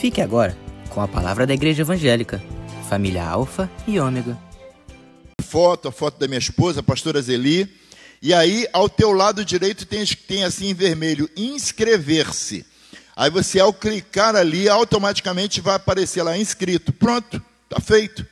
Fique agora com a palavra da Igreja Evangélica, família Alfa e Ômega. Foto, a foto da minha esposa, a pastora Zeli. E aí, ao teu lado direito, tem, tem assim em vermelho, inscrever-se. Aí você, ao clicar ali, automaticamente vai aparecer lá, inscrito. Pronto, está feito.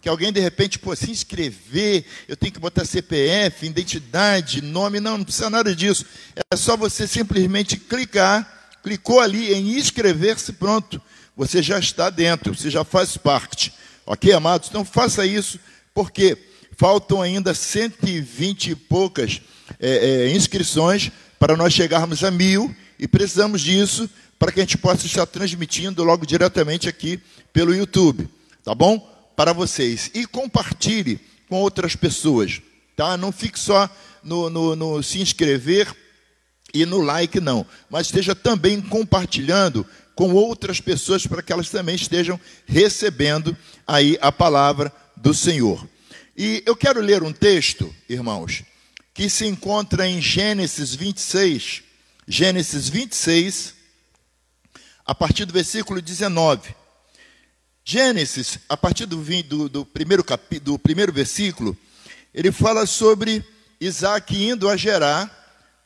Que alguém, de repente, pô, se inscrever, eu tenho que botar CPF, identidade, nome. Não, não precisa nada disso. É só você simplesmente clicar, clicou ali em inscrever-se, pronto. Você já está dentro, você já faz parte. Ok, amados? Então faça isso, porque faltam ainda 120 e poucas é, é, inscrições para nós chegarmos a mil e precisamos disso para que a gente possa estar transmitindo logo diretamente aqui pelo YouTube, tá bom? Para vocês. E compartilhe com outras pessoas, tá? Não fique só no, no, no se inscrever e no like, não, mas esteja também compartilhando com outras pessoas para que elas também estejam recebendo aí a palavra do Senhor. E eu quero ler um texto, irmãos, que se encontra em Gênesis 26, Gênesis 26, a partir do versículo 19. Gênesis, a partir do, do, do primeiro, capi, do primeiro versículo, ele fala sobre Isaac indo a Gerar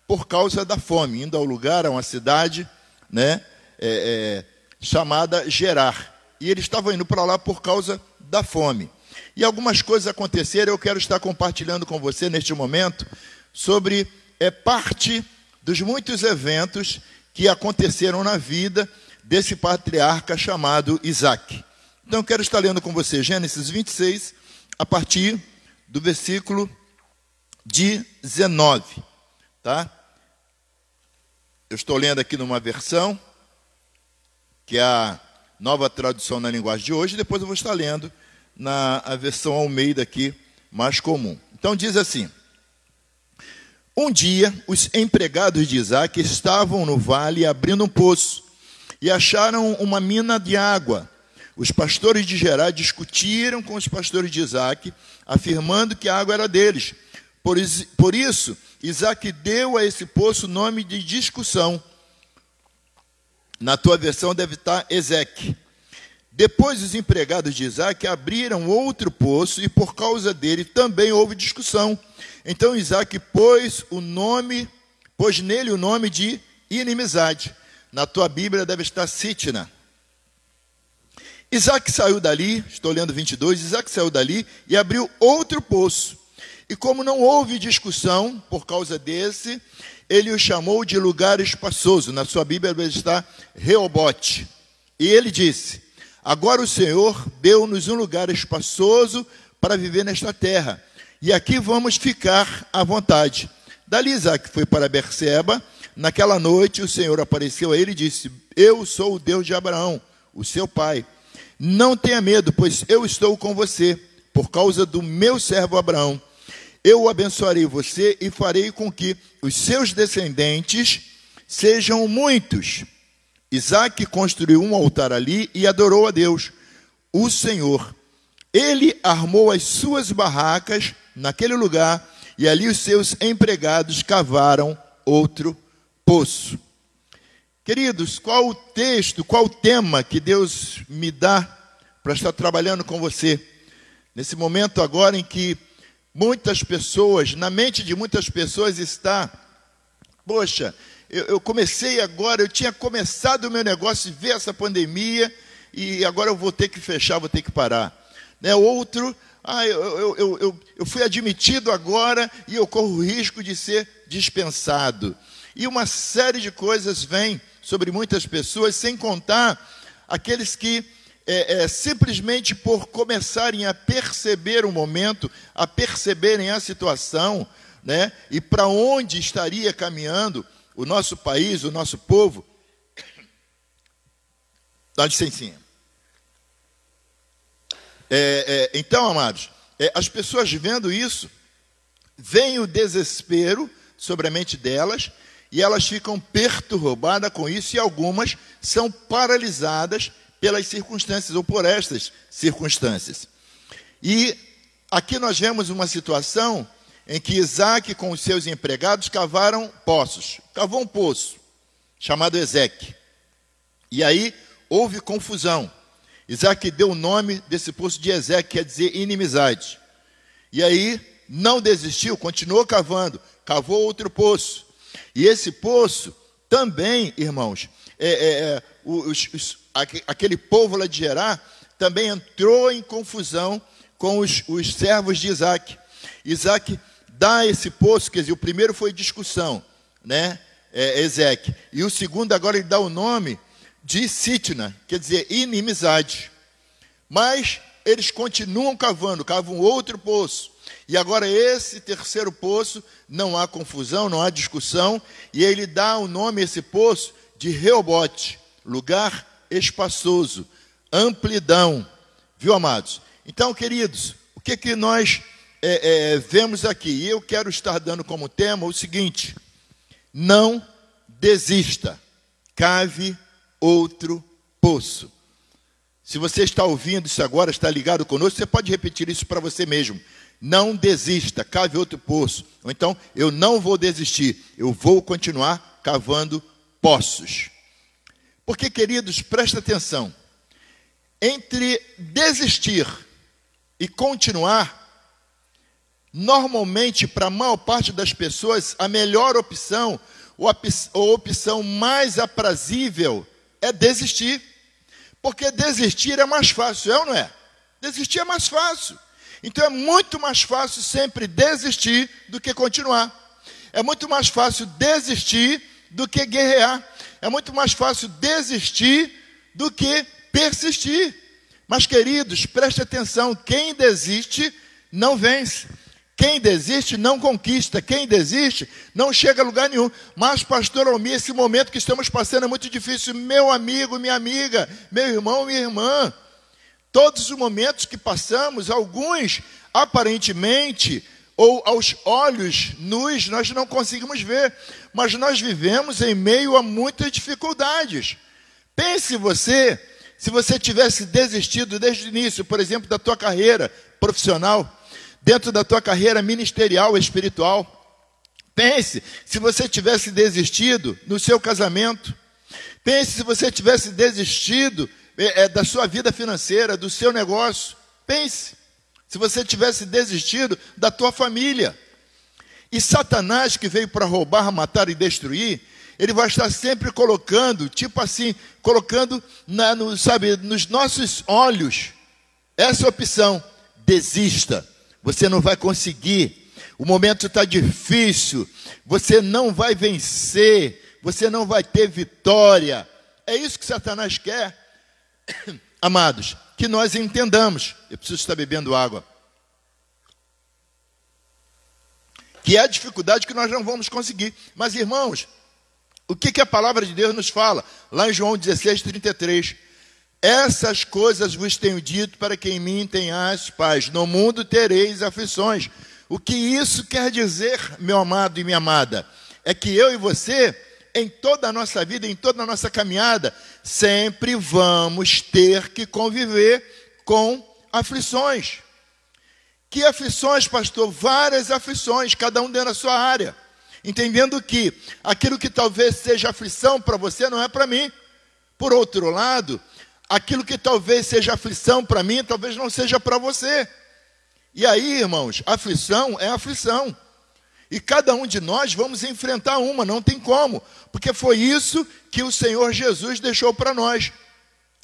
por causa da fome, indo ao lugar, a uma cidade, né, é, é, chamada Gerar. E ele estava indo para lá por causa da fome. E algumas coisas aconteceram, eu quero estar compartilhando com você neste momento sobre é, parte dos muitos eventos que aconteceram na vida desse patriarca chamado Isaac. Então eu quero estar lendo com você Gênesis 26, a partir do versículo 19. Tá? Eu estou lendo aqui numa versão, que é a nova tradução na linguagem de hoje, depois eu vou estar lendo na versão Almeida aqui, mais comum. Então diz assim: Um dia, os empregados de Isaac estavam no vale abrindo um poço e acharam uma mina de água. Os pastores de Gerar discutiram com os pastores de Isaac, afirmando que a água era deles. Por isso, Isaac deu a esse poço o nome de discussão. Na tua versão deve estar Ezeque. Depois os empregados de Isaac abriram outro poço e por causa dele também houve discussão. Então Isaac pôs o nome, pôs nele o nome de inimizade. Na tua Bíblia deve estar Sitna. Isaac saiu dali, estou lendo 22, Isaac saiu dali e abriu outro poço. E como não houve discussão por causa desse, ele o chamou de lugar espaçoso. Na sua Bíblia está Reobote. E ele disse: Agora o Senhor deu-nos um lugar espaçoso para viver nesta terra, e aqui vamos ficar à vontade. Dali Isaac foi para Berseba. Naquela noite o Senhor apareceu a ele e disse: Eu sou o Deus de Abraão, o seu pai. Não tenha medo, pois eu estou com você, por causa do meu servo Abraão. Eu abençoarei você e farei com que os seus descendentes sejam muitos. Isaac construiu um altar ali e adorou a Deus, o Senhor. Ele armou as suas barracas naquele lugar e ali os seus empregados cavaram outro poço. Queridos, qual o texto, qual o tema que Deus me dá para estar trabalhando com você? Nesse momento agora em que muitas pessoas, na mente de muitas pessoas está, poxa, eu, eu comecei agora, eu tinha começado o meu negócio e ver essa pandemia e agora eu vou ter que fechar, vou ter que parar. Né? Outro, ah, eu, eu, eu, eu fui admitido agora e eu corro o risco de ser dispensado. E uma série de coisas vem sobre muitas pessoas, sem contar aqueles que é, é, simplesmente por começarem a perceber o momento, a perceberem a situação, né, e para onde estaria caminhando, o nosso país, o nosso povo. Dá licencinha. É, é, então, amados, é, as pessoas vendo isso, vem o desespero sobre a mente delas e elas ficam perturbadas com isso e algumas são paralisadas pelas circunstâncias ou por estas circunstâncias. E aqui nós vemos uma situação em que Isaac com os seus empregados cavaram poços. Cavou um poço, chamado Ezeque. E aí houve confusão. Isaac deu o nome desse poço de Ezequiel, quer dizer inimizade. E aí não desistiu, continuou cavando, cavou outro poço. E esse poço também, irmãos, é, é, é, os, os, aquele povo lá de Gerar também entrou em confusão com os, os servos de Isaac. Isaac dá esse poço, quer dizer, o primeiro foi discussão, né? É, Ezequiel. E o segundo agora ele dá o nome de Sitna, quer dizer, inimizade. Mas eles continuam cavando, cavam outro poço. E agora esse terceiro poço, não há confusão, não há discussão, e ele dá o nome a esse poço de Reobote, lugar espaçoso, amplidão. Viu, amados? Então, queridos, o que, que nós é, é, vemos aqui? E eu quero estar dando como tema o seguinte: não desista, cave outro poço. Se você está ouvindo isso agora, está ligado conosco, você pode repetir isso para você mesmo. Não desista, cave outro poço. Ou então, eu não vou desistir, eu vou continuar cavando poços. Porque, queridos, presta atenção. Entre desistir e continuar, normalmente, para a maior parte das pessoas, a melhor opção, ou a opção mais aprazível, é desistir. Porque desistir é mais fácil, é ou não é? Desistir é mais fácil. Então é muito mais fácil sempre desistir do que continuar. É muito mais fácil desistir do que guerrear. É muito mais fácil desistir do que persistir. Mas, queridos, preste atenção: quem desiste não vence. Quem desiste não conquista, quem desiste não chega a lugar nenhum. Mas, pastor Almir, esse momento que estamos passando é muito difícil. Meu amigo, minha amiga, meu irmão, minha irmã. Todos os momentos que passamos, alguns aparentemente ou aos olhos nus nós não conseguimos ver, mas nós vivemos em meio a muitas dificuldades. Pense você, se você tivesse desistido desde o início, por exemplo, da tua carreira profissional, dentro da tua carreira ministerial, espiritual. Pense se você tivesse desistido no seu casamento. Pense se você tivesse desistido é, é, da sua vida financeira, do seu negócio. Pense se você tivesse desistido da tua família. E Satanás, que veio para roubar, matar e destruir, ele vai estar sempre colocando, tipo assim, colocando na, no, sabe, nos nossos olhos essa opção: desista. Você não vai conseguir. O momento está difícil. Você não vai vencer. Você não vai ter vitória. É isso que Satanás quer. Amados, que nós entendamos. Eu preciso estar bebendo água. Que é a dificuldade que nós não vamos conseguir. Mas, irmãos, o que, que a palavra de Deus nos fala? Lá em João 16, 33. Essas coisas vos tenho dito para que em mim tenhais paz. No mundo tereis aflições. O que isso quer dizer, meu amado e minha amada? É que eu e você, em toda a nossa vida, em toda a nossa caminhada, sempre vamos ter que conviver com aflições. Que aflições, pastor? Várias aflições, cada um dentro da sua área. Entendendo que aquilo que talvez seja aflição para você não é para mim. Por outro lado, aquilo que talvez seja aflição para mim, talvez não seja para você. E aí, irmãos, aflição é aflição. E cada um de nós vamos enfrentar uma, não tem como, porque foi isso que o Senhor Jesus deixou para nós.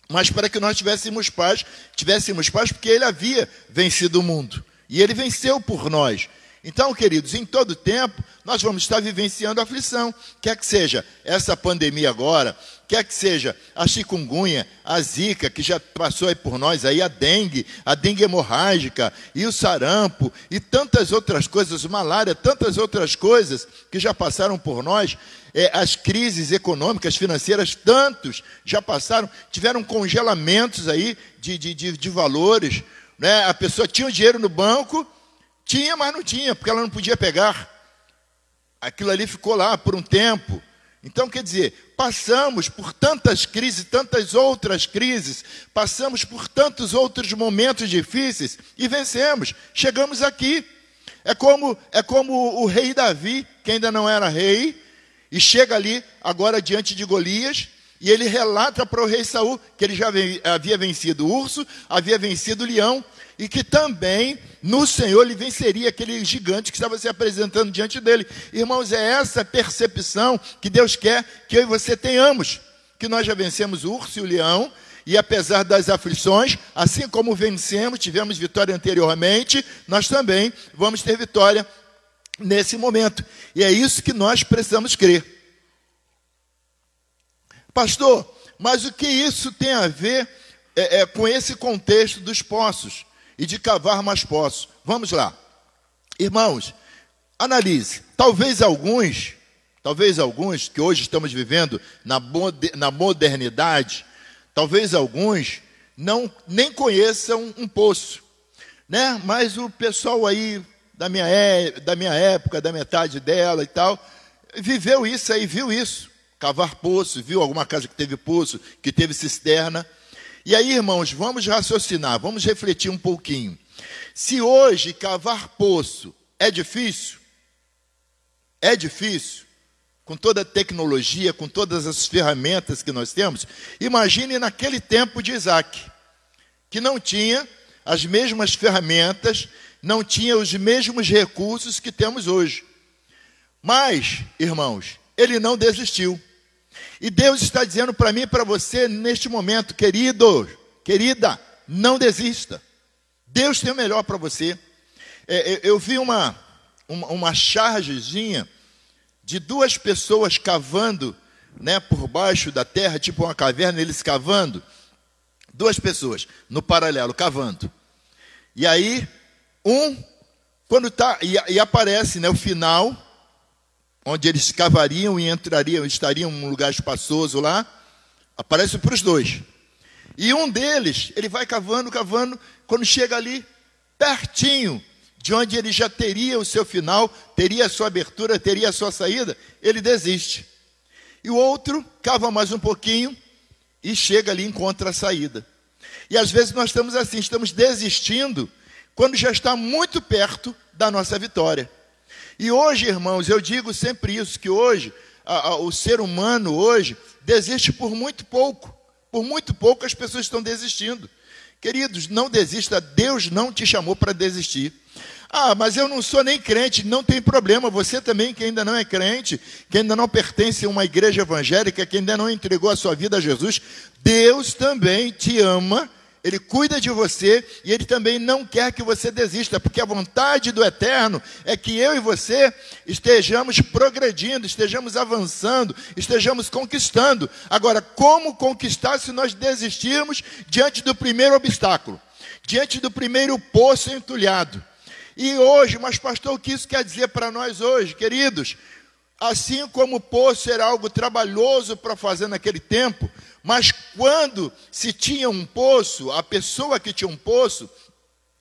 Mas para que nós tivéssemos paz, tivéssemos paz porque ele havia vencido o mundo. E ele venceu por nós. Então, queridos, em todo tempo, nós vamos estar vivenciando aflição. Quer que seja essa pandemia agora, quer que seja a chikungunya, a zika, que já passou aí por nós, aí a dengue, a dengue hemorrágica, e o sarampo, e tantas outras coisas, malária, tantas outras coisas que já passaram por nós, é, as crises econômicas, financeiras, tantos já passaram, tiveram congelamentos aí de, de, de, de valores. Né? A pessoa tinha o dinheiro no banco tinha, mas não tinha, porque ela não podia pegar. Aquilo ali ficou lá por um tempo. Então, quer dizer, passamos por tantas crises, tantas outras crises, passamos por tantos outros momentos difíceis e vencemos. Chegamos aqui. É como, é como o rei Davi, que ainda não era rei, e chega ali agora diante de Golias, e ele relata para o rei Saul que ele já havia vencido o urso, havia vencido o leão, e que também no Senhor ele venceria aquele gigante que estava se apresentando diante dele. Irmãos, é essa percepção que Deus quer que eu e você tenhamos, que nós já vencemos o urso e o leão, e apesar das aflições, assim como vencemos, tivemos vitória anteriormente, nós também vamos ter vitória nesse momento. E é isso que nós precisamos crer. Pastor, mas o que isso tem a ver é, é, com esse contexto dos poços e de cavar mais poços? Vamos lá. Irmãos, analise. Talvez alguns, talvez alguns que hoje estamos vivendo na, na modernidade, talvez alguns não nem conheçam um poço, né? Mas o pessoal aí da minha, é, da minha época, da metade dela e tal, viveu isso aí, viu isso. Cavar poço, viu alguma casa que teve poço, que teve cisterna. E aí, irmãos, vamos raciocinar, vamos refletir um pouquinho. Se hoje cavar poço é difícil, é difícil, com toda a tecnologia, com todas as ferramentas que nós temos, imagine naquele tempo de Isaac, que não tinha as mesmas ferramentas, não tinha os mesmos recursos que temos hoje. Mas, irmãos, ele não desistiu. E Deus está dizendo para mim e para você neste momento, querido, querida, não desista. Deus tem o melhor para você. É, é, eu vi uma, uma, uma chargezinha de duas pessoas cavando né, por baixo da terra, tipo uma caverna, eles cavando. Duas pessoas no paralelo, cavando. E aí um, quando tá, e, e aparece né, o final, onde eles cavariam e entrariam, estariam em um lugar espaçoso lá, aparece para os dois. E um deles, ele vai cavando, cavando, quando chega ali, pertinho de onde ele já teria o seu final, teria a sua abertura, teria a sua saída, ele desiste. E o outro cava mais um pouquinho e chega ali e encontra a saída. E às vezes nós estamos assim, estamos desistindo quando já está muito perto da nossa vitória. E hoje, irmãos, eu digo sempre isso, que hoje, a, a, o ser humano hoje desiste por muito pouco. Por muito pouco as pessoas estão desistindo. Queridos, não desista, Deus não te chamou para desistir. Ah, mas eu não sou nem crente, não tem problema. Você também, que ainda não é crente, que ainda não pertence a uma igreja evangélica, que ainda não entregou a sua vida a Jesus, Deus também te ama ele cuida de você e ele também não quer que você desista, porque a vontade do eterno é que eu e você estejamos progredindo, estejamos avançando, estejamos conquistando. Agora, como conquistar se nós desistirmos diante do primeiro obstáculo, diante do primeiro poço entulhado? E hoje, mas pastor, o que isso quer dizer para nós hoje, queridos? Assim como o poço era algo trabalhoso para fazer naquele tempo, mas quando se tinha um poço, a pessoa que tinha um poço,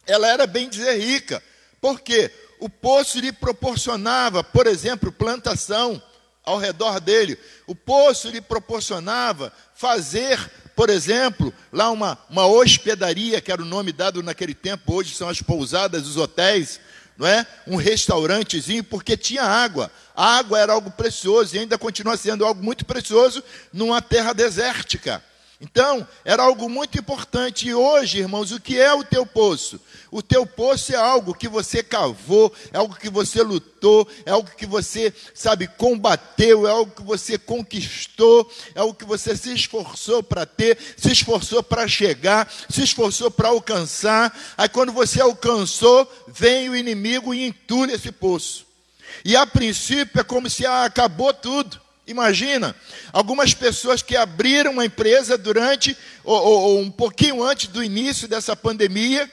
ela era bem dizer rica. Por quê? O poço lhe proporcionava, por exemplo, plantação ao redor dele. O poço lhe proporcionava fazer, por exemplo, lá uma, uma hospedaria, que era o nome dado naquele tempo, hoje são as pousadas, os hotéis, não é? Um restaurantezinho, porque tinha água. A água era algo precioso e ainda continua sendo algo muito precioso numa terra desértica. Então, era algo muito importante. E hoje, irmãos, o que é o teu poço? O teu poço é algo que você cavou, é algo que você lutou, é algo que você, sabe, combateu, é algo que você conquistou, é algo que você se esforçou para ter, se esforçou para chegar, se esforçou para alcançar. Aí, quando você alcançou, vem o inimigo e entulha esse poço. E a princípio é como se ah, acabou tudo. Imagina, algumas pessoas que abriram uma empresa durante, ou, ou, ou, um pouquinho antes do início dessa pandemia,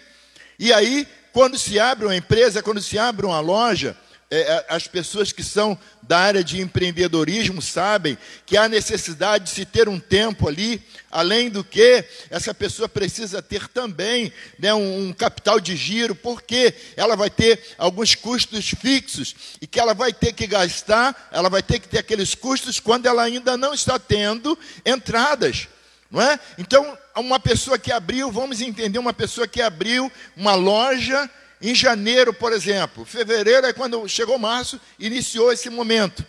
e aí, quando se abre uma empresa, quando se abre uma loja, é, as pessoas que são da área de empreendedorismo sabem que há necessidade de se ter um tempo ali, além do que essa pessoa precisa ter também né, um, um, capital de giro, porque ela vai ter alguns custos fixos e que ela vai ter que gastar, ela vai ter que ter aqueles custos quando ela ainda não está tendo entradas. Não é? Então, uma pessoa que abriu, vamos entender, uma pessoa que abriu uma loja em janeiro, por exemplo, fevereiro é quando chegou março, iniciou esse momento.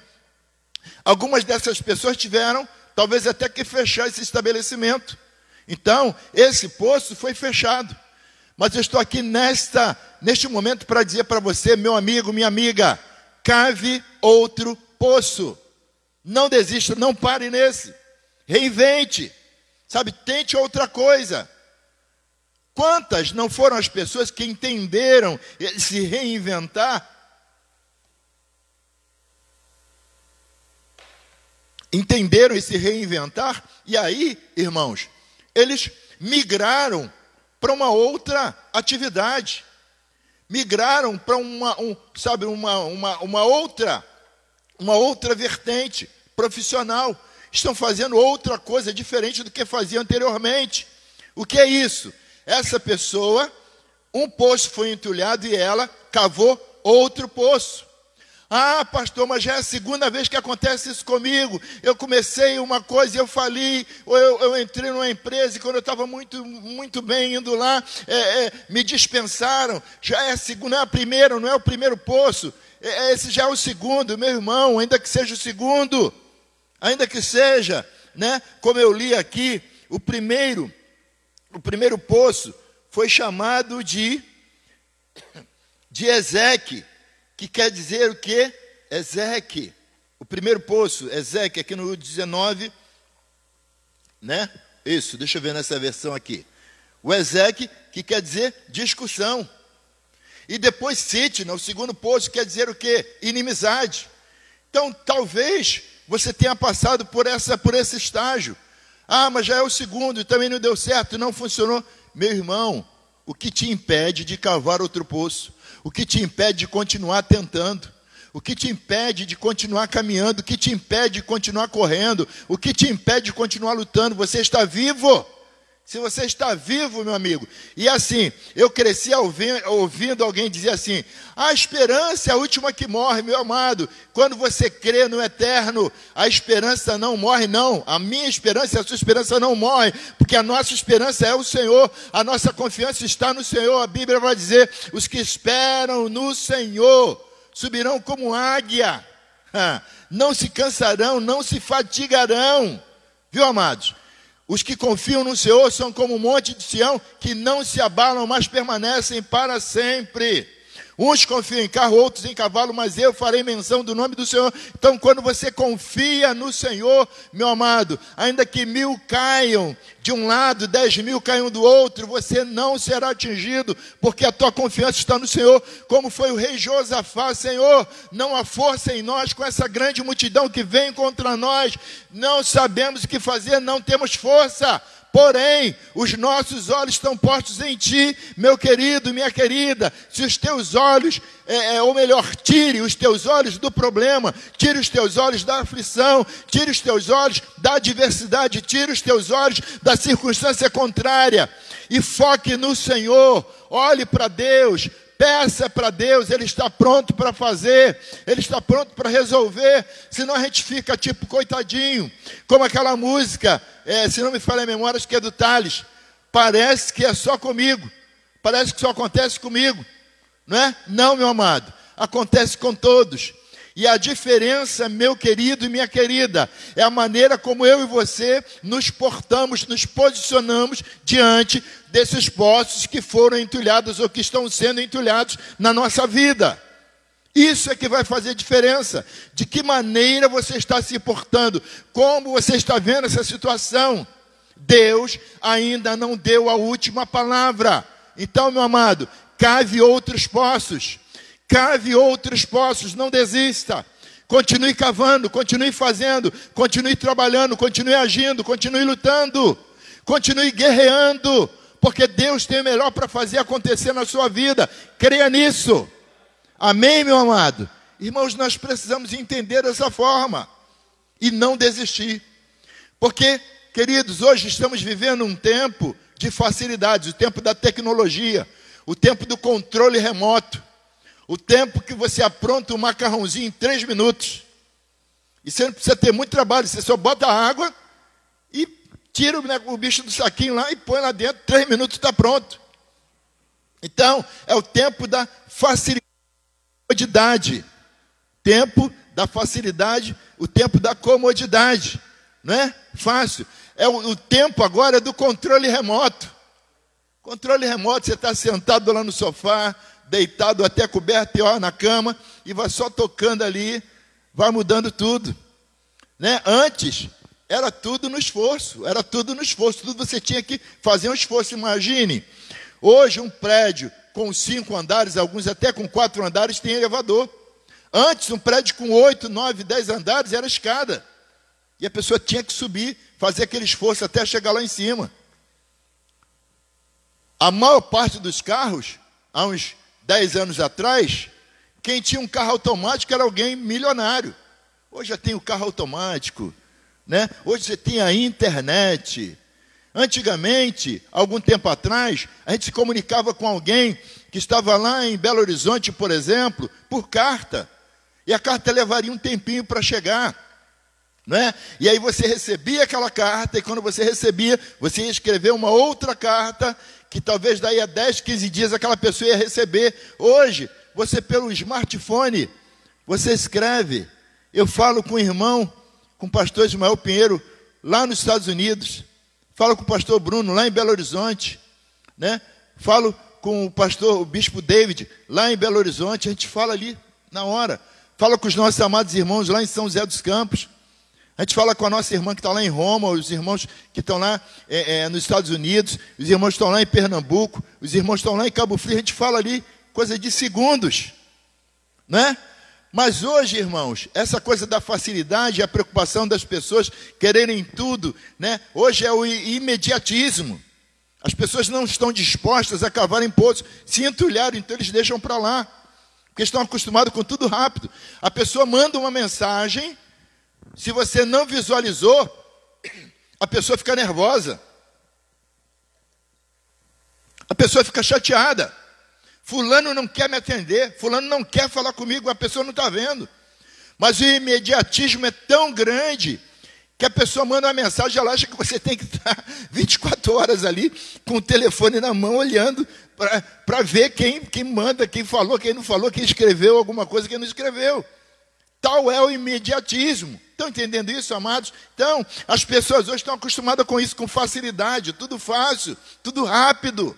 Algumas dessas pessoas tiveram talvez até que fechar esse estabelecimento. Então, esse poço foi fechado. Mas eu estou aqui nesta, neste momento para dizer para você, meu amigo, minha amiga, cave outro poço. Não desista, não pare nesse. Reinvente. Sabe, tente outra coisa. Quantas não foram as pessoas que entenderam se reinventar? Entenderam esse reinventar? E aí, irmãos, eles migraram para uma outra atividade. Migraram para uma, um, sabe, uma, uma, uma outra, uma outra vertente profissional. Estão fazendo outra coisa diferente do que faziam anteriormente. O que é isso? Essa pessoa, um poço foi entulhado e ela cavou outro poço. Ah, pastor, mas já é a segunda vez que acontece isso comigo. Eu comecei uma coisa e eu fali, ou eu, eu, entrei numa empresa e quando eu estava muito, muito bem indo lá, é, é, me dispensaram. Já é a segunda, não é a primeira, não é o primeiro poço. É, é, esse já é o segundo, meu irmão, ainda que seja o segundo, ainda que seja, né? Como eu li aqui, o primeiro, o primeiro poço foi chamado de de Ezequiel que quer dizer o que? Ezeque. O primeiro poço, Ezeque, aqui no 19, né? Isso, deixa eu ver nessa versão aqui. O Ezeque, que quer dizer discussão. E depois Sitna, o segundo poço, quer dizer o que? Inimizade. Então, talvez você tenha passado por, essa, por esse estágio. Ah, mas já é o segundo e também não deu certo, não funcionou. Meu irmão, o que te impede de cavar outro poço? O que te impede de continuar tentando? O que te impede de continuar caminhando? O que te impede de continuar correndo? O que te impede de continuar lutando? Você está vivo. Se você está vivo, meu amigo. E assim, eu cresci ouvindo alguém dizer assim: a esperança é a última que morre, meu amado. Quando você crê no eterno, a esperança não morre, não. A minha esperança a sua esperança não morre, porque a nossa esperança é o Senhor, a nossa confiança está no Senhor. A Bíblia vai dizer: os que esperam no Senhor subirão como águia, não se cansarão, não se fatigarão. Viu, amados? Os que confiam no Senhor são como um monte de Sião que não se abalam, mas permanecem para sempre. Uns confiam em carro, outros em cavalo, mas eu farei menção do nome do Senhor. Então, quando você confia no Senhor, meu amado, ainda que mil caiam de um lado, dez mil caiam do outro, você não será atingido, porque a tua confiança está no Senhor, como foi o rei Josafá, Senhor, não há força em nós com essa grande multidão que vem contra nós, não sabemos o que fazer, não temos força Porém, os nossos olhos estão postos em ti, meu querido, minha querida. Se os teus olhos, é, é, ou melhor, tire os teus olhos do problema, tire os teus olhos da aflição, tire os teus olhos da adversidade, tire os teus olhos da circunstância contrária e foque no Senhor. Olhe para Deus, Peça para Deus, Ele está pronto para fazer, Ele está pronto para resolver. Senão a gente fica tipo coitadinho, como aquela música, é, se não me falha a memória, acho que é do Thales. Parece que é só comigo, parece que só acontece comigo, não é? Não, meu amado, acontece com todos. E a diferença, meu querido e minha querida, é a maneira como eu e você nos portamos, nos posicionamos diante desses poços que foram entulhados ou que estão sendo entulhados na nossa vida. Isso é que vai fazer diferença. De que maneira você está se portando, como você está vendo essa situação. Deus ainda não deu a última palavra. Então, meu amado, cave outros poços. Cave outros poços, não desista. Continue cavando, continue fazendo, continue trabalhando, continue agindo, continue lutando, continue guerreando, porque Deus tem o melhor para fazer acontecer na sua vida. Creia nisso. Amém, meu amado? Irmãos, nós precisamos entender dessa forma e não desistir. Porque, queridos, hoje estamos vivendo um tempo de facilidades, o tempo da tecnologia, o tempo do controle remoto. O tempo que você apronta um macarrãozinho em três minutos. E você não precisa ter muito trabalho, você só bota a água e tira né, o bicho do saquinho lá e põe lá dentro, três minutos está pronto. Então, é o tempo da facilidade. Tempo da facilidade, o tempo da comodidade. Não é? Fácil. É o, o tempo agora do controle remoto. Controle remoto, você está sentado lá no sofá, deitado até coberto ó, na cama, e vai só tocando ali, vai mudando tudo. Né? Antes, era tudo no esforço, era tudo no esforço, tudo você tinha que fazer um esforço. Imagine, hoje um prédio com cinco andares, alguns até com quatro andares, tem elevador. Antes, um prédio com oito, nove, dez andares era escada. E a pessoa tinha que subir, fazer aquele esforço até chegar lá em cima. A maior parte dos carros, há uns 10 anos atrás, quem tinha um carro automático era alguém milionário. Hoje já tem o carro automático, né? Hoje você tem a internet. Antigamente, algum tempo atrás, a gente se comunicava com alguém que estava lá em Belo Horizonte, por exemplo, por carta. E a carta levaria um tempinho para chegar. Né? E aí você recebia aquela carta, e quando você recebia, você ia escrever uma outra carta, que talvez daí a 10, 15 dias aquela pessoa ia receber. Hoje, você pelo smartphone, você escreve. Eu falo com o irmão, com o pastor Ismael Pinheiro, lá nos Estados Unidos. Falo com o pastor Bruno, lá em Belo Horizonte. Né? Falo com o pastor, o bispo David, lá em Belo Horizonte. A gente fala ali, na hora. Fala com os nossos amados irmãos lá em São José dos Campos. A gente fala com a nossa irmã que está lá em Roma, os irmãos que estão lá é, é, nos Estados Unidos, os irmãos que estão lá em Pernambuco, os irmãos que estão lá em Cabo Frio, a gente fala ali coisa de segundos, né? Mas hoje, irmãos, essa coisa da facilidade, a preocupação das pessoas quererem tudo, né? Hoje é o imediatismo. As pessoas não estão dispostas a cavar em poços, se entulharam, então eles deixam para lá, porque estão acostumados com tudo rápido. A pessoa manda uma mensagem se você não visualizou, a pessoa fica nervosa. A pessoa fica chateada. Fulano não quer me atender, Fulano não quer falar comigo, a pessoa não está vendo. Mas o imediatismo é tão grande que a pessoa manda uma mensagem, ela acha que você tem que estar 24 horas ali com o telefone na mão, olhando para ver quem, quem manda, quem falou, quem não falou, quem escreveu alguma coisa, quem não escreveu. Tal é o imediatismo. Estão entendendo isso, amados? Então, as pessoas hoje estão acostumadas com isso, com facilidade, tudo fácil, tudo rápido,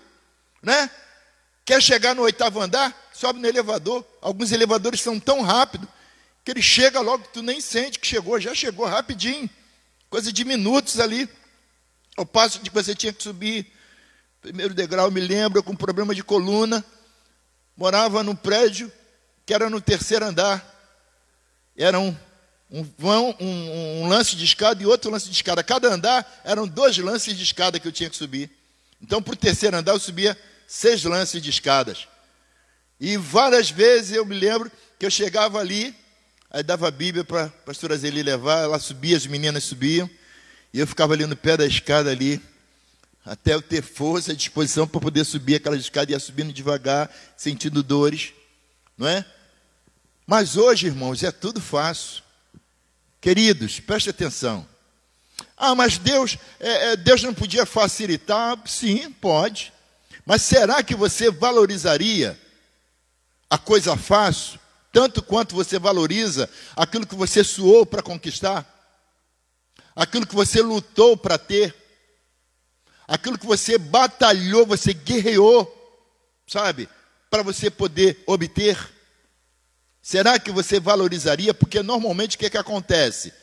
né? Quer chegar no oitavo andar? Sobe no elevador. Alguns elevadores são tão rápidos que ele chega logo tu nem sente que chegou, já chegou rapidinho, coisa de minutos ali. O passo de que você tinha que subir, primeiro degrau, me lembro, com problema de coluna, morava num prédio que era no terceiro andar. Era um um um, um, lance de escada e outro lance de escada. Cada andar eram dois lances de escada que eu tinha que subir. Então, para o terceiro andar, eu subia seis lances de escadas. E várias vezes eu me lembro que eu chegava ali, aí dava a Bíblia para a pastora Zeli levar, ela subia, as meninas subiam, e eu ficava ali no pé da escada ali, até eu ter força e disposição para poder subir aquela escada, ia subindo devagar, sentindo dores, não é? Mas hoje, irmãos, é tudo fácil. Queridos, preste atenção. Ah, mas Deus, é, é, Deus não podia facilitar? Sim, pode. Mas será que você valorizaria a coisa fácil, tanto quanto você valoriza aquilo que você suou para conquistar? Aquilo que você lutou para ter? Aquilo que você batalhou, você guerreou, sabe? Para você poder obter? Será que você valorizaria? Porque normalmente o que, é que acontece?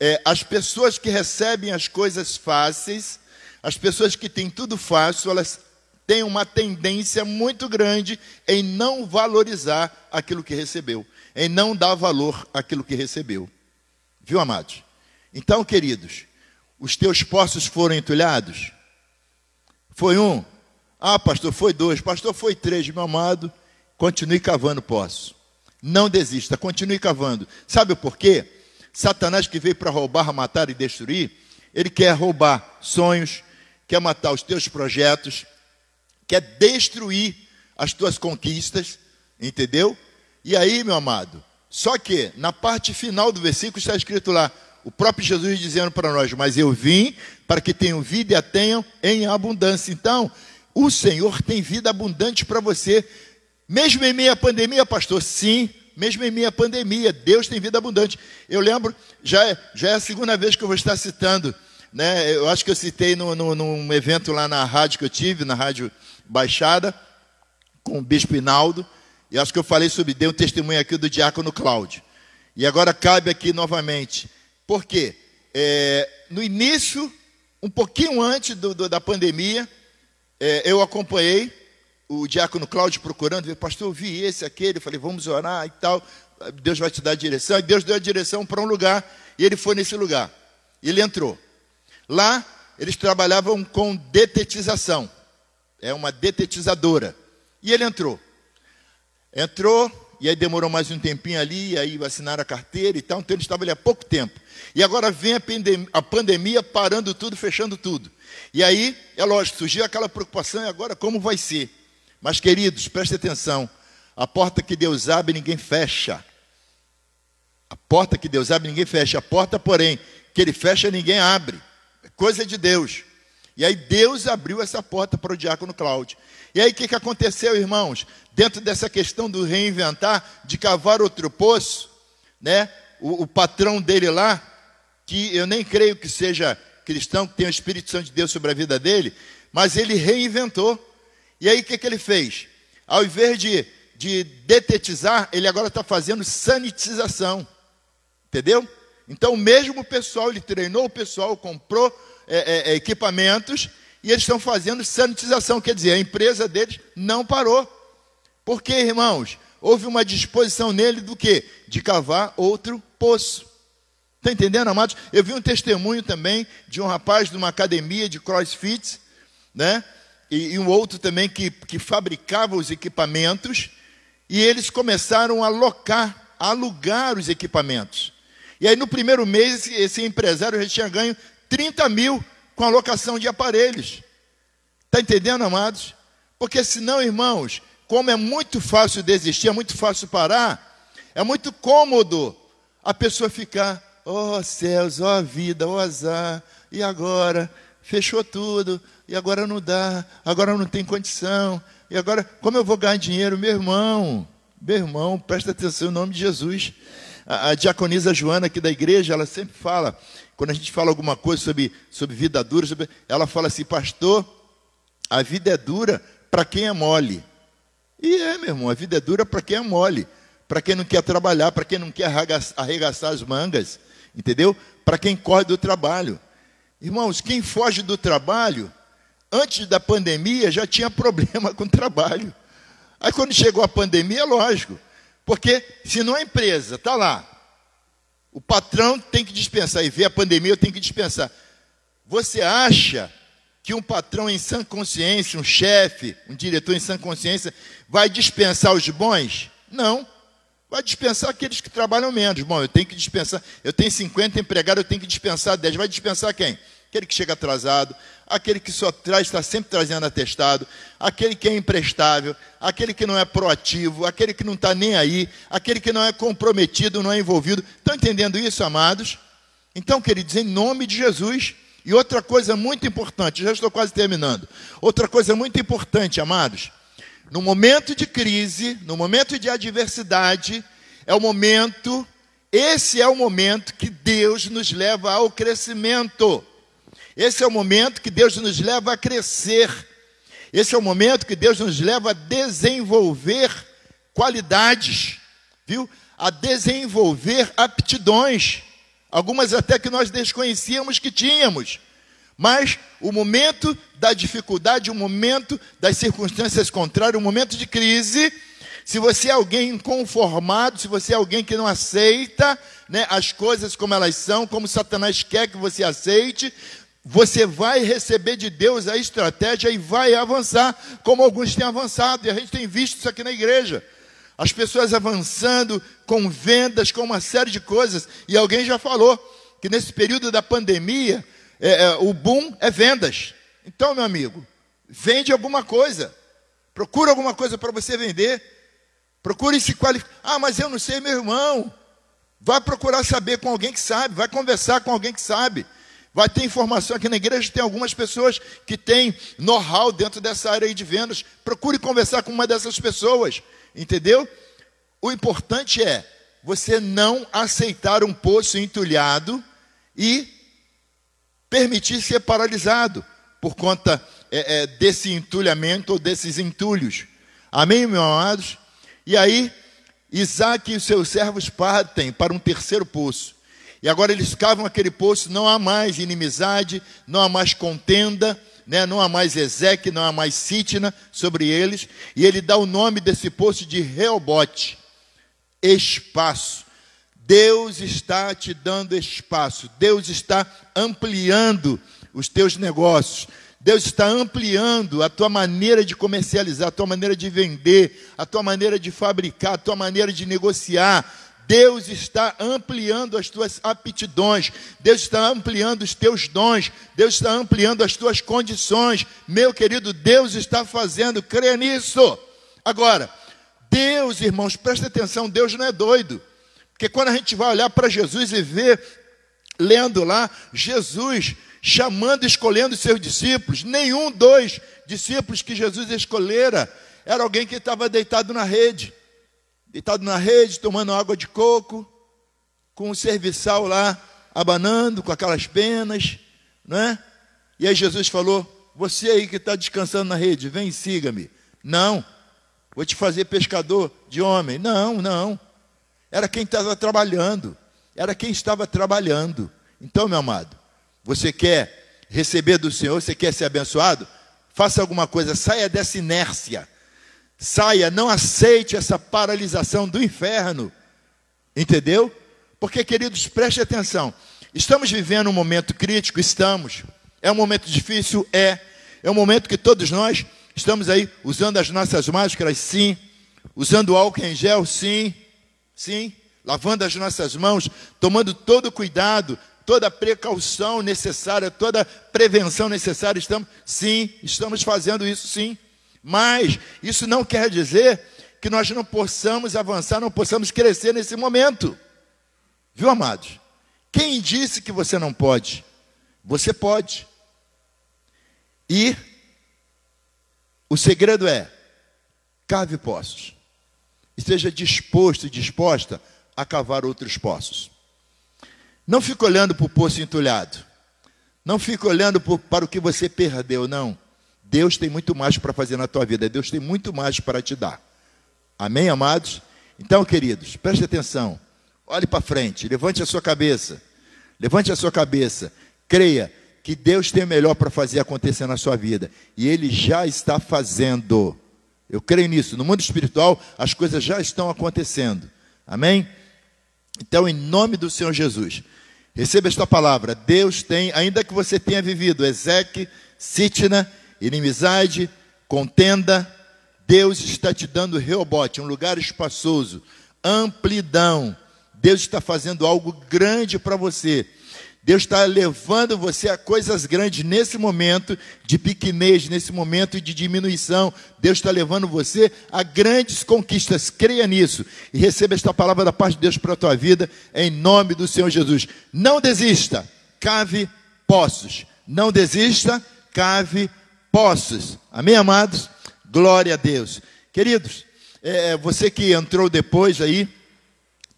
É, as pessoas que recebem as coisas fáceis, as pessoas que têm tudo fácil, elas têm uma tendência muito grande em não valorizar aquilo que recebeu, em não dar valor àquilo que recebeu. Viu, amados? Então, queridos, os teus poços foram entulhados? Foi um? Ah, pastor, foi dois. Pastor, foi três. Meu amado, continue cavando poço. Não desista, continue cavando. Sabe o porquê? Satanás que veio para roubar, matar e destruir, ele quer roubar sonhos, quer matar os teus projetos, quer destruir as tuas conquistas, entendeu? E aí, meu amado, só que na parte final do versículo está escrito lá, o próprio Jesus dizendo para nós: Mas eu vim para que tenham vida e a tenham em abundância. Então, o Senhor tem vida abundante para você. Mesmo em meio à pandemia, pastor, sim, mesmo em minha pandemia. Deus tem vida abundante. Eu lembro, já é, já é a segunda vez que eu vou estar citando, né? Eu acho que eu citei no, no, num evento lá na rádio que eu tive, na Rádio Baixada, com o Bispo Inaldo. E acho que eu falei sobre, dei um testemunho aqui do diácono Cláudio. E agora cabe aqui novamente. Por quê? É, no início, um pouquinho antes do, do, da pandemia, é, eu acompanhei o diácono Cláudio procurando, pastor, eu vi esse, aquele, eu falei, vamos orar e tal, Deus vai te dar a direção, e Deus deu a direção para um lugar, e ele foi nesse lugar. Ele entrou. Lá, eles trabalhavam com detetização, é uma detetizadora. E ele entrou. Entrou, e aí demorou mais um tempinho ali, e aí assinaram a carteira e tal, então ele estava ali há pouco tempo. E agora vem a pandemia, a pandemia parando tudo, fechando tudo. E aí, é lógico, surgiu aquela preocupação, e agora como vai ser? Mas, queridos, preste atenção: a porta que Deus abre, ninguém fecha. A porta que Deus abre, ninguém fecha. A porta, porém, que Ele fecha, ninguém abre. É coisa de Deus. E aí Deus abriu essa porta para o diácono Cláudio. E aí o que, que aconteceu, irmãos? Dentro dessa questão do reinventar, de cavar outro poço, né? O, o patrão dele lá, que eu nem creio que seja cristão, que tenha o Espírito Santo de Deus sobre a vida dele, mas ele reinventou. E aí o que, que ele fez? Ao invés de, de detetizar, ele agora está fazendo sanitização. Entendeu? Então, o mesmo pessoal, ele treinou o pessoal, comprou é, é, é equipamentos e eles estão fazendo sanitização. Quer dizer, a empresa deles não parou. Por quê, irmãos? Houve uma disposição nele do quê? De cavar outro poço. Está entendendo, amados? Eu vi um testemunho também de um rapaz de uma academia de crossfit, né? E, e um outro também que, que fabricava os equipamentos, e eles começaram a alocar, a alugar os equipamentos. E aí no primeiro mês esse, empresário já tinha ganho 30 mil com a locação de aparelhos. Está entendendo, amados? Porque senão, irmãos, como é muito fácil desistir, é muito fácil parar, é muito cômodo a pessoa ficar, ó oh, céus, ó oh, vida, ó oh, azar, e agora? Fechou tudo, e agora não dá, agora não tem condição, e agora, como eu vou ganhar dinheiro? Meu irmão, meu irmão, presta atenção em nome de Jesus. A, a diaconisa Joana aqui da igreja, ela sempre fala, quando a gente fala alguma coisa sobre, sobre vida dura, sobre, ela fala assim, pastor, a vida é dura para quem é mole. E é, meu irmão, a vida é dura para quem é mole, para quem não quer trabalhar, para quem não quer arregaçar as mangas, entendeu? Para quem corre do trabalho. Irmãos, quem foge do trabalho antes da pandemia já tinha problema com o trabalho. Aí quando chegou a pandemia, é lógico. Porque se não a empresa está lá, o patrão tem que dispensar e vê a pandemia, eu tenho que dispensar. Você acha que um patrão em sã consciência, um chefe, um diretor em sã consciência, vai dispensar os bons? Não. Vai dispensar aqueles que trabalham menos. Bom, eu tenho que dispensar. Eu tenho 50 empregados, eu tenho que dispensar 10. Vai dispensar quem? aquele que chega atrasado, aquele que só traz, está sempre trazendo atestado, aquele que é imprestável, aquele que não é proativo, aquele que não está nem aí, aquele que não é comprometido, não é envolvido. Estão entendendo isso, amados? Então, queridos, em nome de Jesus. E outra coisa muito importante, já estou quase terminando. Outra coisa muito importante, amados, no momento de crise, no momento de adversidade, é o momento, esse é o momento que Deus nos leva ao crescimento. Esse é o momento que Deus nos leva a crescer. Esse é o momento que Deus nos leva a desenvolver qualidades, viu? A desenvolver aptidões, algumas até que nós desconhecíamos que tínhamos. Mas o momento da dificuldade, o momento das circunstâncias contrárias, o momento de crise, se você é alguém inconformado, se você é alguém que não aceita né, as coisas como elas são, como Satanás quer que você aceite, você vai receber de Deus a estratégia e vai avançar, como alguns têm avançado, e a gente tem visto isso aqui na igreja. As pessoas avançando com vendas, com uma série de coisas, e alguém já falou que nesse período da pandemia, é, é, o boom é vendas. Então, meu amigo, vende alguma coisa, procura alguma coisa para você vender, procure se qualificar. Ah, mas eu não sei, meu irmão. Vai procurar saber com alguém que sabe, vai conversar com alguém que sabe. Vai ter informação aqui na igreja, tem algumas pessoas que têm know-how dentro dessa área de vendas. Procure conversar com uma dessas pessoas, entendeu? o importante é você não aceitar um poço entulhado e permitir ser paralisado por conta é, é, desse entulhamento ou desses entulhos. Amém, meus amados? E aí, Isaac e os seus servos partem para um terceiro poço. E agora eles cavam aquele poço, não há mais inimizade, não há mais contenda, né? não há mais Ezequiel, não há mais Sitna sobre eles. E ele dá o nome desse poço de Reobote espaço. Deus está te dando espaço, Deus está ampliando os teus negócios, Deus está ampliando a tua maneira de comercializar, a tua maneira de vender, a tua maneira de fabricar, a tua maneira de negociar. Deus está ampliando as tuas aptidões, Deus está ampliando os teus dons, Deus está ampliando as tuas condições. Meu querido, Deus está fazendo, crê nisso. Agora, Deus, irmãos, presta atenção, Deus não é doido. Porque quando a gente vai olhar para Jesus e ver, lendo lá, Jesus chamando escolhendo seus discípulos, nenhum dos discípulos que Jesus escolhera era alguém que estava deitado na rede, deitado na rede, tomando água de coco, com o serviçal lá abanando, com aquelas penas, né? E aí Jesus falou: Você aí que está descansando na rede, vem siga-me. Não. Vou te fazer pescador de homem. Não, não. Era quem estava trabalhando. Era quem estava trabalhando. Então, meu amado, você quer receber do Senhor, você quer ser abençoado? Faça alguma coisa, saia dessa inércia. Saia, não aceite essa paralisação do inferno. Entendeu? Porque, queridos, preste atenção. Estamos vivendo um momento crítico, estamos. É um momento difícil, é. É um momento que todos nós Estamos aí usando as nossas máscaras, sim. Usando álcool em gel, sim. Sim. Lavando as nossas mãos, tomando todo o cuidado, toda precaução necessária, toda prevenção necessária. Estamos, sim, estamos fazendo isso, sim. Mas isso não quer dizer que nós não possamos avançar, não possamos crescer nesse momento. Viu, amados? Quem disse que você não pode? Você pode. E o segredo é: cave poços. Esteja disposto e disposta a cavar outros poços. Não fique olhando para o poço entulhado. Não fique olhando para o que você perdeu, não. Deus tem muito mais para fazer na tua vida. Deus tem muito mais para te dar. Amém, amados? Então, queridos, preste atenção. Olhe para frente, levante a sua cabeça. Levante a sua cabeça. Creia que Deus tem o melhor para fazer acontecer na sua vida. E Ele já está fazendo. Eu creio nisso. No mundo espiritual, as coisas já estão acontecendo. Amém? Então, em nome do Senhor Jesus, receba esta palavra. Deus tem, ainda que você tenha vivido Ezequiel, Sitna, inimizade, contenda, Deus está te dando Reobote, um lugar espaçoso, amplidão. Deus está fazendo algo grande para você. Deus está levando você a coisas grandes nesse momento de pequenez, nesse momento de diminuição. Deus está levando você a grandes conquistas. Creia nisso e receba esta palavra da parte de Deus para a tua vida, em nome do Senhor Jesus. Não desista, cave poços. Não desista, cave poços. Amém, amados? Glória a Deus. Queridos, é, você que entrou depois aí,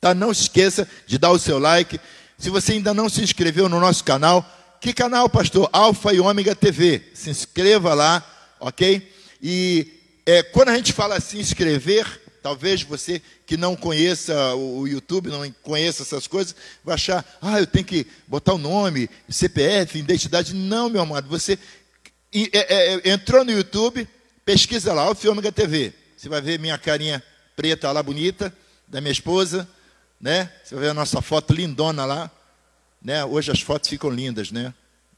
tá? Não esqueça de dar o seu like se você ainda não se inscreveu no nosso canal, que canal, pastor? Alfa e Ômega TV. Se inscreva lá, ok? E é, quando a gente fala se inscrever, talvez você que não conheça o YouTube, não conheça essas coisas, vai achar, ah, eu tenho que botar o nome, CPF, identidade. Não, meu amado, você é, é, é, entrou no YouTube, pesquisa lá, Alfa e Ômega TV. Você vai ver minha carinha preta lá, bonita, da minha esposa né? Você vai ver a nossa foto lindona lá, né? Hoje as fotos ficam lindas, né?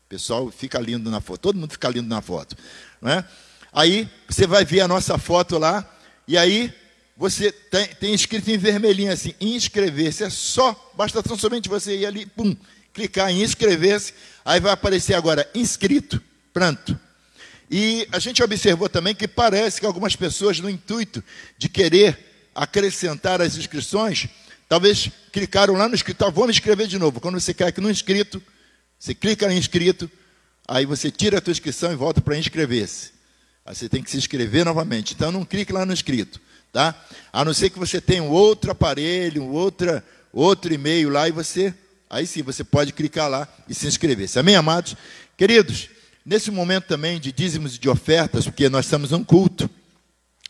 O pessoal fica lindo na foto, todo mundo fica lindo na foto, né? Aí você vai ver a nossa foto lá e aí você tem, tem escrito em vermelhinho assim, inscrever-se, é só, basta somente você ir ali, pum, clicar em inscrever-se, aí vai aparecer agora inscrito, pronto. E a gente observou também que parece que algumas pessoas, no intuito de querer acrescentar as inscrições, Talvez clicaram lá no inscrito, tá, vou me inscrever de novo. Quando você clica no inscrito, você clica em inscrito, aí você tira a tua inscrição e volta para inscrever-se. Aí você tem que se inscrever novamente. Então não clique lá no inscrito. tá? A não ser que você tenha um outro aparelho, um outra, outro e-mail lá e você, aí sim, você pode clicar lá e se inscrever. Amém, amados? Queridos, nesse momento também de dízimos e de ofertas, porque nós estamos num culto,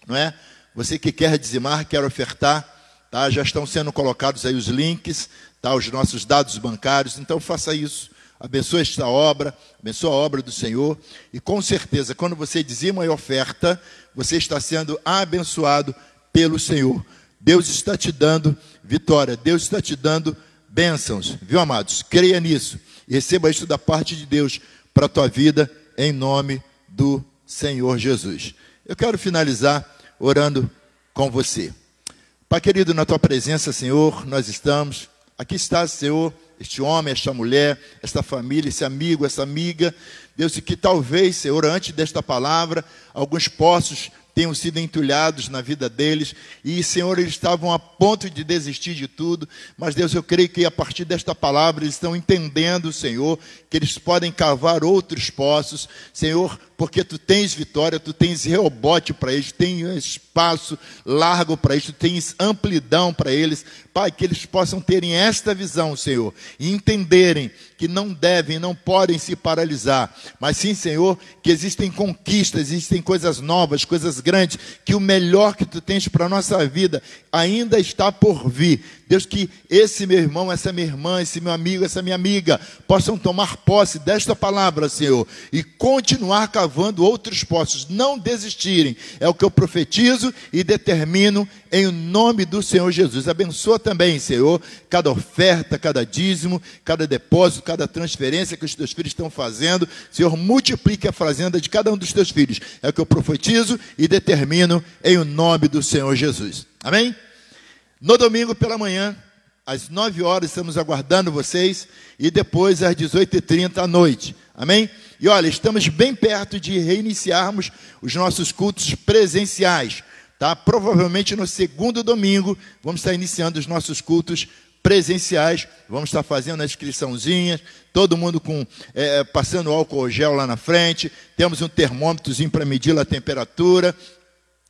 não é? Você que quer dizimar, quer ofertar, tá? Já estão sendo colocados aí os links, tá? Os nossos dados bancários, então faça isso. Abençoe esta obra, abençoe a obra do Senhor, e com certeza, quando você dizima e oferta, você está sendo abençoado pelo Senhor. Deus está te dando vitória, Deus está te dando bênçãos, viu, amados? Creia nisso receba isso da parte de Deus para a tua vida, em nome do Senhor Jesus. Eu quero finalizar orando com você. Pai querido, na tua presença, Senhor, nós estamos. Aqui está, Senhor, este homem, esta mulher, esta família, esse amigo, essa amiga. Deus, e que talvez, Senhor, antes desta palavra, alguns poços tenham sido entulhados na vida deles. E, Senhor, eles estavam a ponto de desistir de tudo. Mas, Deus, eu creio que a partir desta palavra eles estão entendendo, Senhor, que eles podem cavar outros poços. Senhor, porque tu tens vitória, tu tens rebote para eles, tens espaço largo para eles, tu tens amplidão para eles. Pai, que eles possam terem esta visão, Senhor, e entenderem que não devem, não podem se paralisar, mas sim, Senhor, que existem conquistas, existem coisas novas, coisas grandes, que o melhor que tu tens para a nossa vida ainda está por vir. Deus, que esse meu irmão, essa minha irmã, esse meu amigo, essa minha amiga, possam tomar posse desta palavra, Senhor, e continuar cavando outros poços, não desistirem. É o que eu profetizo e determino em nome do Senhor Jesus. Abençoa também, Senhor, cada oferta, cada dízimo, cada depósito, cada transferência que os teus filhos estão fazendo. Senhor, multiplique a fazenda de cada um dos teus filhos. É o que eu profetizo e determino em nome do Senhor Jesus. Amém? No domingo pela manhã, às 9 horas, estamos aguardando vocês. E depois às 18h30 à noite. Amém? E olha, estamos bem perto de reiniciarmos os nossos cultos presenciais. Tá? Provavelmente no segundo domingo, vamos estar iniciando os nossos cultos presenciais. Vamos estar fazendo a inscriçãozinha, todo mundo com é, passando álcool gel lá na frente. Temos um termômetrozinho para medir a temperatura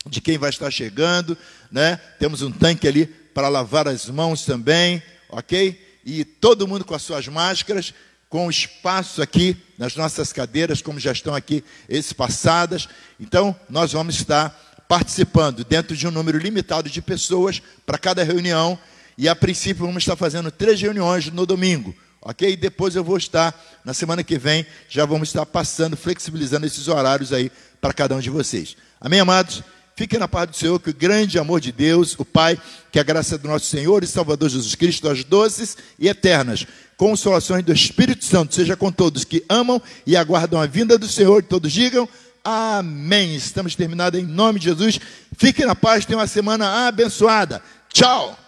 de quem vai estar chegando, né? Temos um tanque ali para lavar as mãos também, ok? E todo mundo com as suas máscaras, com espaço aqui nas nossas cadeiras, como já estão aqui espaçadas. Então, nós vamos estar participando dentro de um número limitado de pessoas para cada reunião. E a princípio vamos estar fazendo três reuniões no domingo, ok? E depois eu vou estar, na semana que vem, já vamos estar passando, flexibilizando esses horários aí para cada um de vocês. Amém, amados? Fiquem na paz do Senhor, que o grande amor de Deus, o Pai, que a graça do nosso Senhor e Salvador Jesus Cristo, as doces e eternas consolações do Espírito Santo, seja com todos que amam e aguardam a vinda do Senhor, todos digam amém. Estamos terminados em nome de Jesus. Fiquem na paz, tenham uma semana abençoada. Tchau!